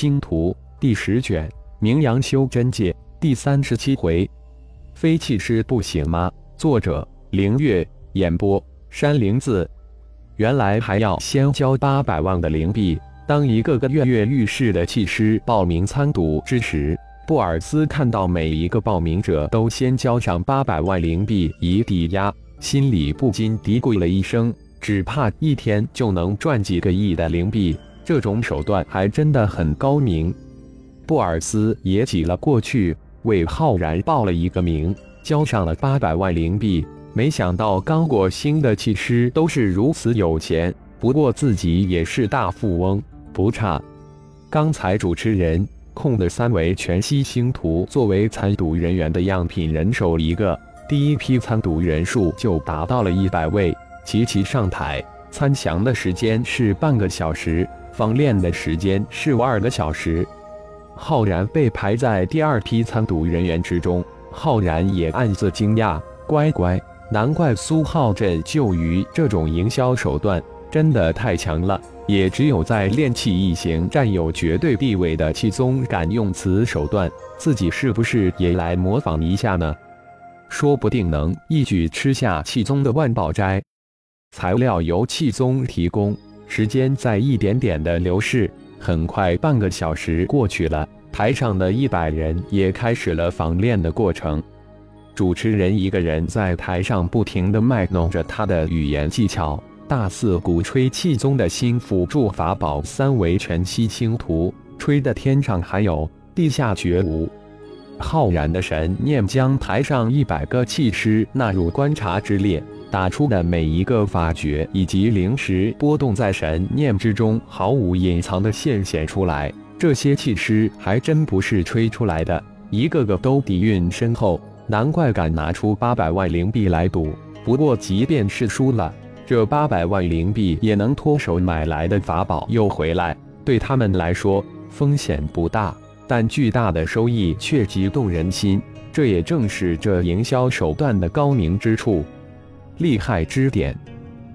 星图第十卷，名扬修真界第三十七回，非气师不行吗？作者：凌月，演播：山灵子。原来还要先交八百万的灵币。当一个个跃跃欲试的气师报名参赌之时，布尔斯看到每一个报名者都先交上八百万灵币以抵押，心里不禁嘀咕了一声：只怕一天就能赚几个亿的灵币。这种手段还真的很高明。布尔斯也挤了过去，为浩然报了一个名，交上了八百万灵币。没想到刚果星的气师都是如此有钱，不过自己也是大富翁，不差。刚才主持人控的三维全息星图作为参赌人员的样品人手一个，第一批参赌人数就达到了一百位，齐齐上台参详的时间是半个小时。方练的时间是二个小时，浩然被排在第二批参赌人员之中，浩然也暗自惊讶，乖乖，难怪苏浩镇就于这种营销手段真的太强了，也只有在炼气一行占有绝对地位的气宗敢用此手段，自己是不是也来模仿一下呢？说不定能一举吃下气宗的万宝斋，材料由气宗提供。时间在一点点的流逝，很快半个小时过去了，台上的一百人也开始了仿练的过程。主持人一个人在台上不停地卖弄着他的语言技巧，大肆鼓吹气宗的新辅助法宝三维全息星图，吹的天上还有，地下绝无。浩然的神念将台上一百个气师纳入观察之列。打出的每一个法诀以及灵石波动在神念之中，毫无隐藏的现显出来。这些气师还真不是吹出来的，一个个都底蕴深厚，难怪敢拿出八百万灵币来赌。不过，即便是输了，这八百万灵币也能脱手买来的法宝又回来，对他们来说风险不大，但巨大的收益却激动人心。这也正是这营销手段的高明之处。厉害之点，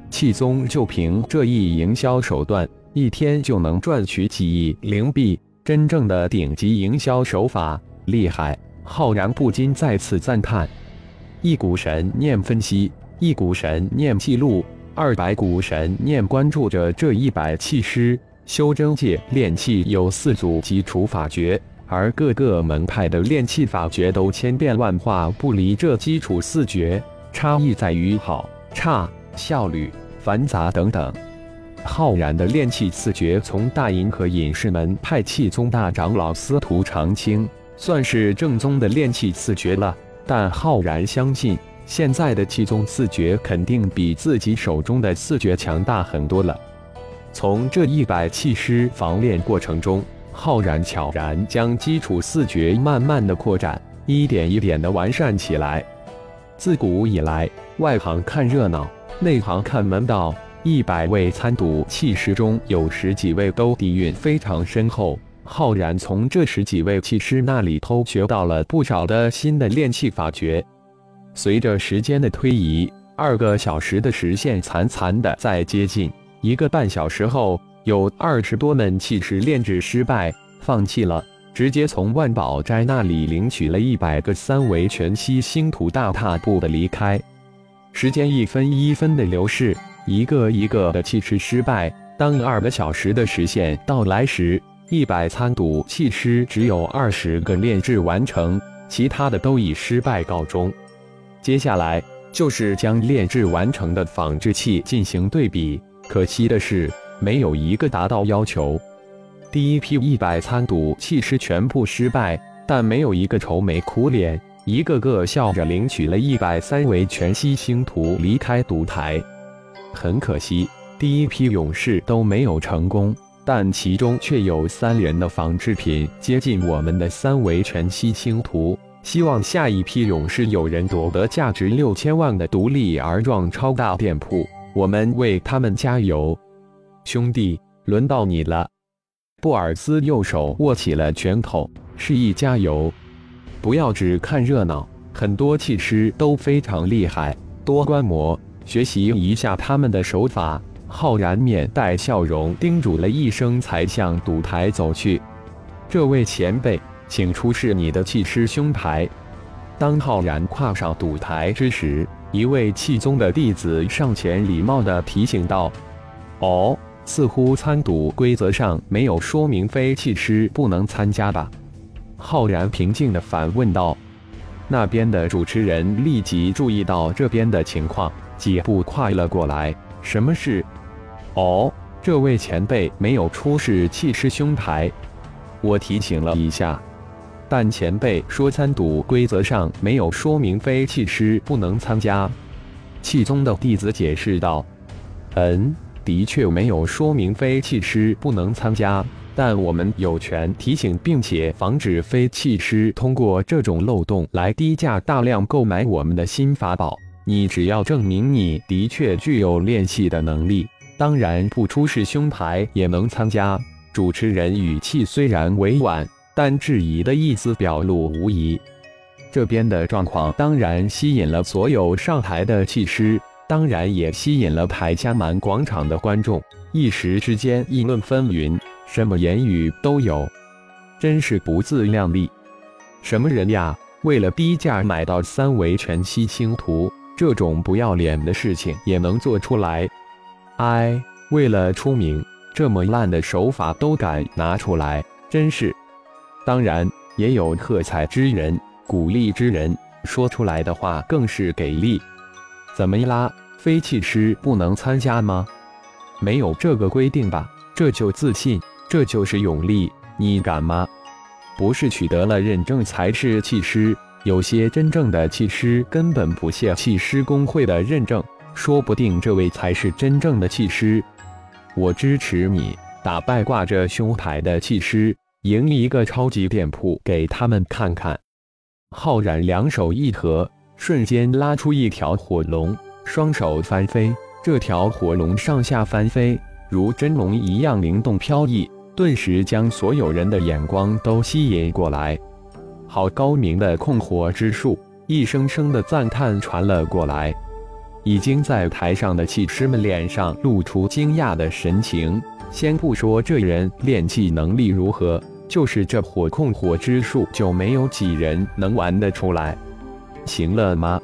气宗就凭这一营销手段，一天就能赚取几亿灵币，真正的顶级营销手法，厉害！浩然不禁再次赞叹。一股神念分析，一股神念记录，二百股神念关注着这一百气师。修真界炼气有四组基础法诀，而各个门派的炼气法诀都千变万化，不离这基础四诀。差异在于好、差、效率、繁杂等等。浩然的炼气四绝，从大银河隐士门派气宗大长老司徒长青，算是正宗的炼气四绝了。但浩然相信，现在的气宗四绝肯定比自己手中的四绝强大很多了。从这一百气师防炼过程中，浩然悄然将基础四绝慢慢的扩展，一点一点的完善起来。自古以来，外行看热闹，内行看门道。一百位参赌气师中有十几位都底蕴非常深厚。浩然从这十几位气师那里偷学到了不少的新的炼气法诀。随着时间的推移，二个小时的时限残残的在接近。一个半小时后，有二十多门气师炼制失败，放弃了。直接从万宝斋那里领取了一百个三维全息星图，大踏步的离开。时间一分一分的流逝，一个一个的气师失败。当二个小时的时限到来时，一百参赌气师只有二十个炼制完成，其他的都以失败告终。接下来就是将炼制完成的仿制器进行对比，可惜的是，没有一个达到要求。第一批一百参赌气师全部失败，但没有一个愁眉苦脸，一个个笑着领取了一百三维全息星图离开赌台。很可惜，第一批勇士都没有成功，但其中却有三人的仿制品接近我们的三维全息星图。希望下一批勇士有人夺得价值六千万的独立而壮超大店铺，我们为他们加油，兄弟，轮到你了。布尔斯右手握起了拳头，示意加油，不要只看热闹。很多气师都非常厉害，多观摩，学习一下他们的手法。浩然面带笑容，叮嘱了一声，才向赌台走去。这位前辈，请出示你的气师胸牌。当浩然跨上赌台之时，一位气宗的弟子上前礼貌地提醒道：“哦，似乎参赌规则上没有说明非气师不能参加吧？”浩然平静地反问道。那边的主持人立即注意到这边的情况，几步跨了过来：“什么事？”“哦，这位前辈没有出示气师胸牌，我提醒了一下。”但前辈说参赌规则上没有说明非气师不能参加。气宗的弟子解释道：“嗯，的确没有说明非气师不能参加，但我们有权提醒并且防止非气师通过这种漏洞来低价大量购买我们的新法宝。你只要证明你的确具有练气的能力，当然不出示胸牌也能参加。”主持人语气虽然委婉。但质疑的意思表露无遗，这边的状况当然吸引了所有上台的气师，当然也吸引了台下满广场的观众，一时之间议论纷纭，什么言语都有，真是不自量力！什么人呀，为了低价买到三维全息星图，这种不要脸的事情也能做出来？哎，为了出名，这么烂的手法都敢拿出来，真是！当然，也有喝彩之人、鼓励之人，说出来的话更是给力。怎么啦？非气师不能参加吗？没有这个规定吧？这就自信，这就是勇力。你敢吗？不是取得了认证才是气师，有些真正的气师根本不屑气师工会的认证，说不定这位才是真正的气师。我支持你，打败挂着胸牌的气师。赢一个超级店铺给他们看看。浩然两手一合，瞬间拉出一条火龙，双手翻飞。这条火龙上下翻飞，如真龙一样灵动飘逸，顿时将所有人的眼光都吸引过来。好高明的控火之术！一声声的赞叹传了过来。已经在台上的气师们脸上露出惊讶的神情。先不说这人练气能力如何。就是这火控火之术，就没有几人能玩得出来。行了吗？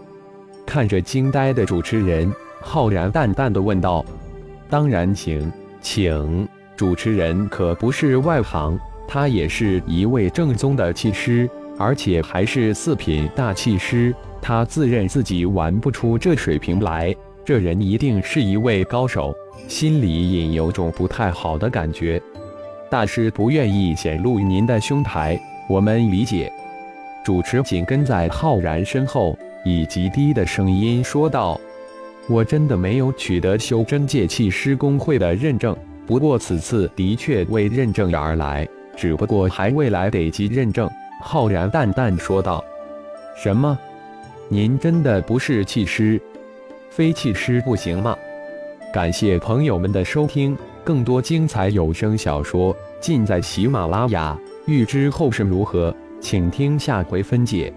看着惊呆的主持人，浩然淡淡的问道：“当然行，请。”主持人可不是外行，他也是一位正宗的气师，而且还是四品大气师。他自认自己玩不出这水平来，这人一定是一位高手，心里隐有种不太好的感觉。大师不愿意显露您的胸牌，我们理解。主持紧跟在浩然身后，以极低的声音说道：“我真的没有取得修真界气师工会的认证，不过此次的确为认证而来，只不过还未来得及认证。”浩然淡淡说道：“什么？您真的不是气师？非气师不行吗？”感谢朋友们的收听。更多精彩有声小说尽在喜马拉雅，欲知后事如何，请听下回分解。